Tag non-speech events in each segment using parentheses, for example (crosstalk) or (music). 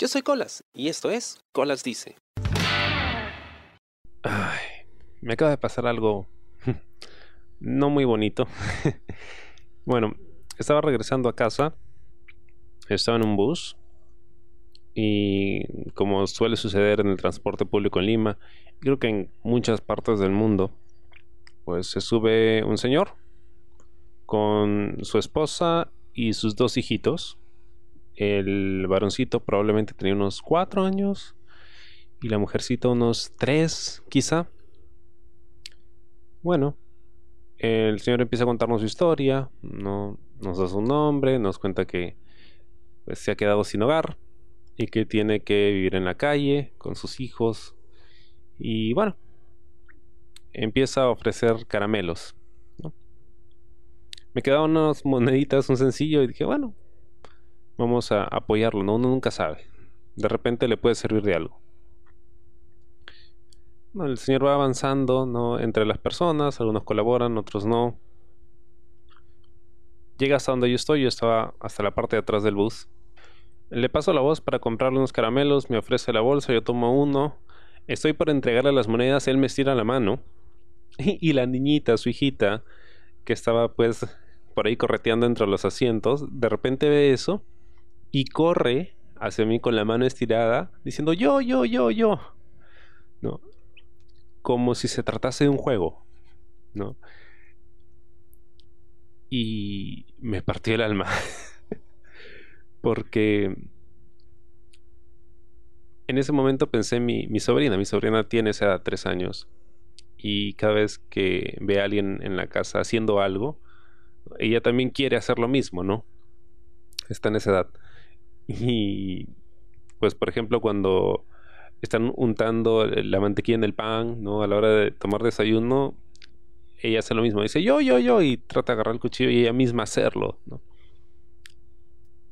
Yo soy Colas y esto es Colas Dice. Ay, me acaba de pasar algo (laughs) no muy bonito. (laughs) bueno, estaba regresando a casa, estaba en un bus y como suele suceder en el transporte público en Lima, creo que en muchas partes del mundo, pues se sube un señor con su esposa y sus dos hijitos. El varoncito probablemente tenía unos cuatro años y la mujercita unos tres, quizá. Bueno, el señor empieza a contarnos su historia, no, nos da su nombre, nos cuenta que pues, se ha quedado sin hogar y que tiene que vivir en la calle con sus hijos. Y bueno, empieza a ofrecer caramelos. Me quedaban unas moneditas, un sencillo, y dije, bueno, vamos a apoyarlo, ¿no? Uno nunca sabe. De repente le puede servir de algo. el señor va avanzando ¿no? entre las personas, algunos colaboran, otros no. Llega hasta donde yo estoy, yo estaba hasta la parte de atrás del bus. Le paso la voz para comprarle unos caramelos, me ofrece la bolsa, yo tomo uno. Estoy por entregarle las monedas, él me estira la mano. (laughs) Y, la niñita, su hijita, que estaba pues por ahí correteando entre los asientos, de repente ve eso y corre hacia mí con la mano estirada, diciendo yo, yo, yo, yo. ¿No? Como si se tratase de un juego. ¿No? Y me partió el alma. (laughs) Porque en ese momento pensé en mi, mi, sobrina. Mi sobrina tiene esa edad, tres años. Y cada vez que ve a alguien en la casa haciendo algo, ella también quiere hacer lo mismo, ¿no? Está en esa edad. Y pues, por ejemplo, cuando están untando la mantequilla en el pan, ¿no? A la hora de tomar desayuno, ella hace lo mismo. Dice yo, yo, yo, y trata de agarrar el cuchillo y ella misma hacerlo, ¿no?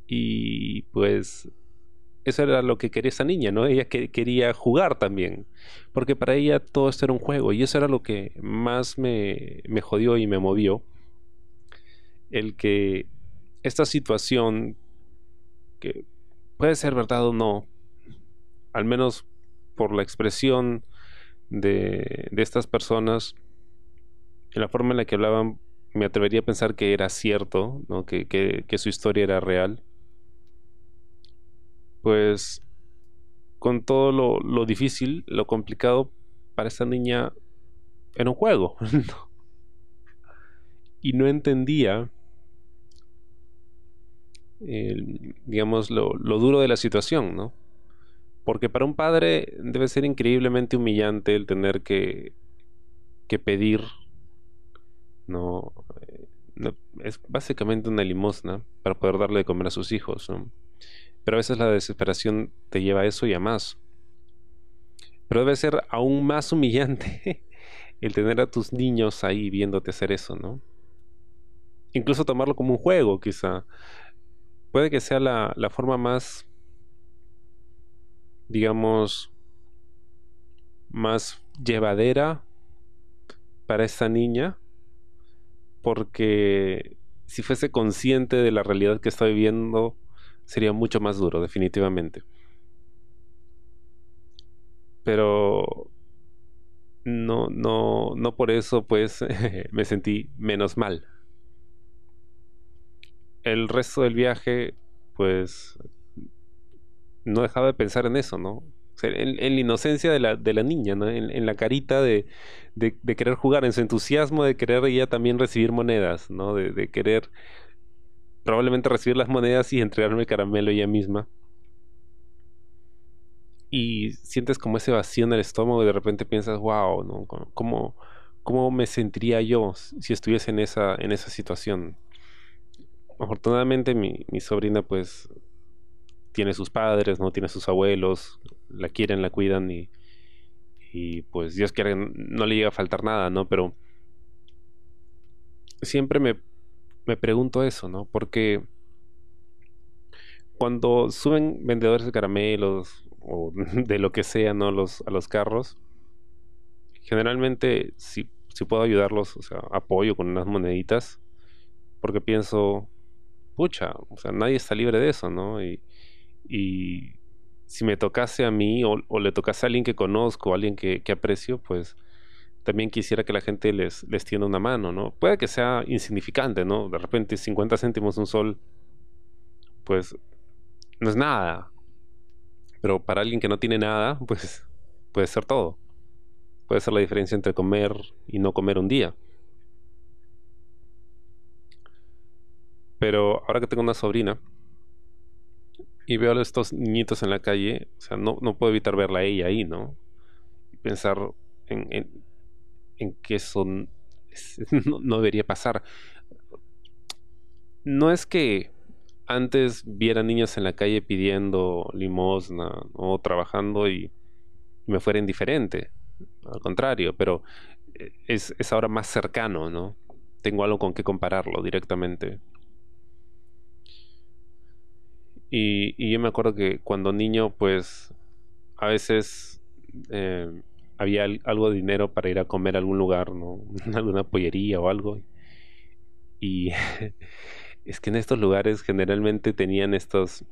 Y pues eso era lo que quería esa niña, ¿no? Ella que, quería jugar también, porque para ella todo esto era un juego y eso era lo que más me, me jodió y me movió. El que esta situación, que puede ser verdad o no, al menos por la expresión de, de estas personas, en la forma en la que hablaban, me atrevería a pensar que era cierto, ¿no? que, que, que su historia era real pues con todo lo, difícil, lo complicado para esta niña era un juego. (laughs) y no entendía, digamos, lo, duro de la situación, ¿no? Porque para un padre debe ser increíblemente humillante el tener que, que pedir, ¿no? Eh, es básicamente una limosna para poder darle de comer a sus hijos. Pero a veces la desesperación te lleva a eso y a más. Pero debe ser aún más humillante (laughs) el tener a tus niños ahí viéndote hacer eso, ¿no? Incluso tomarlo como un juego, quizá. Puede que sea la, la forma más, digamos, más llevadera para esta niña, porque si fuese consciente de la realidad que está viviendo, sería mucho más duro, definitivamente. Pero no, no, no por eso pues (laughs) me sentí menos mal. El resto del viaje, pues, no dejaba de pensar en eso, ¿no? en, la inocencia de la, de la niña, ¿no? En, la carita de, de, querer jugar, en su entusiasmo de querer ella también recibir monedas, ¿no? De, de querer probablemente recibir las monedas y entregarme el caramelo ella misma. Y sientes como ese vacío en el estómago y de repente piensas, wow, ¿no? ¿Cómo, cómo me sentiría yo si estuviese en esa, en esa situación? Afortunadamente mi, sobrina pues tiene sus padres, no tiene sus abuelos, la quieren, la cuidan y, y pues Dios quiere no le llega a faltar nada, ¿no? Pero siempre me me pregunto eso, ¿no? Porque cuando suben vendedores de caramelos o (laughs) de lo que sea, ¿no? Los, a los carros, generalmente si, si puedo ayudarlos, o sea, apoyo con unas moneditas, porque pienso, pucha, o sea, nadie está libre de eso, ¿no? Y, si me tocase a mí o, le tocase a alguien que conozco, a alguien que, aprecio, pues también quisiera que la gente les, les tienda una mano, ¿no? Puede que sea insignificante, ¿no? De repente 50 céntimos un sol, pues no es nada. Pero para alguien que no tiene nada, pues puede ser todo. Puede ser la diferencia entre comer y no comer un día. Pero ahora que tengo una sobrina, y veo a estos niñitos en la calle, o sea, no, no puedo evitar verla a ella ahí, ¿no? Y pensar en, en, que eso (laughs) no, debería pasar. No es que antes viera niños en la calle pidiendo limosna o trabajando y me fuera indiferente. Al contrario, pero eh, es, es ahora más cercano, ¿no? Tengo algo con que compararlo directamente. Y, yo me acuerdo que cuando niño, pues a veces eh, había algo de dinero para ir a comer a algún lugar, ¿no? (laughs) alguna pollería o algo. Y (laughs) es que en estos lugares generalmente tenían estos,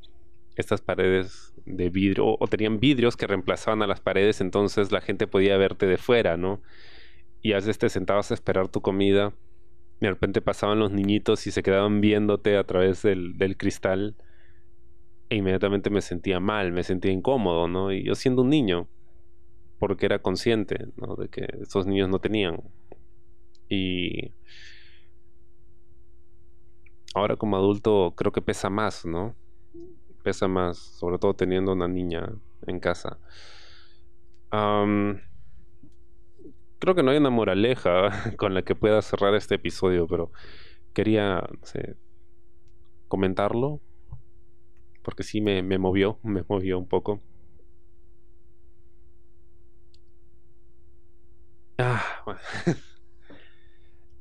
estas paredes de vidrio, o, tenían vidrios que reemplazaban a las paredes, entonces la gente podía verte de fuera, ¿no? Y a veces te sentabas a esperar tu comida, y de repente pasaban los niñitos y se quedaban viéndote a través del, del cristal e inmediatamente me sentía mal, me sentía incómodo, ¿no? Y yo siendo un niño, porque era consciente, ¿no? De que esos niños no tenían. Y ahora como adulto creo que pesa más, ¿no? Pesa más, sobre todo teniendo una niña en casa. creo que no hay una moraleja (laughs) con la que pueda cerrar este episodio, pero quería no sé, comentarlo porque sí me, movió, me movió un poco. Ah, bueno.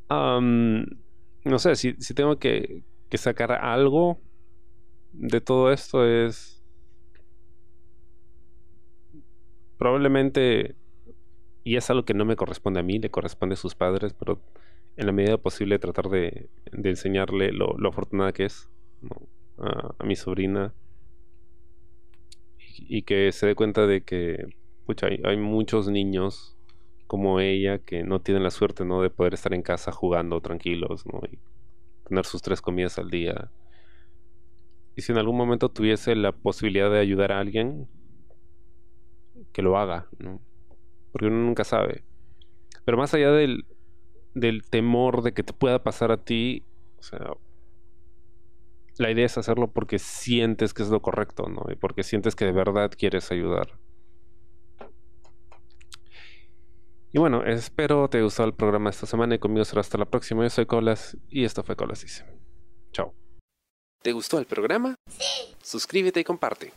(laughs) no sé, si, si tengo que, que, sacar algo de todo esto es... Probablemente, y es algo que no me corresponde a mí, le corresponde a sus padres, pero en la medida posible tratar de, de enseñarle lo, lo afortunada que es a, mi sobrina y, que se dé cuenta de que hay, muchos niños como ella que no tienen la suerte ¿no? de poder estar en casa jugando tranquilos ¿no? y tener sus tres comidas al día. Y si en algún momento tuviese la posibilidad de ayudar a alguien, que lo haga, ¿no? Porque uno nunca sabe. Pero más allá del, del temor de que te pueda pasar a ti, o sea, la idea es hacerlo porque sientes que es lo correcto, ¿no? Y porque sientes que de verdad quieres ayudar. Y bueno, espero te haya gustado el programa esta semana y conmigo será hasta la próxima. Yo soy Colas y esto fue Colas Dice. Chao. ¿Te gustó el programa? Sí. Suscríbete y comparte.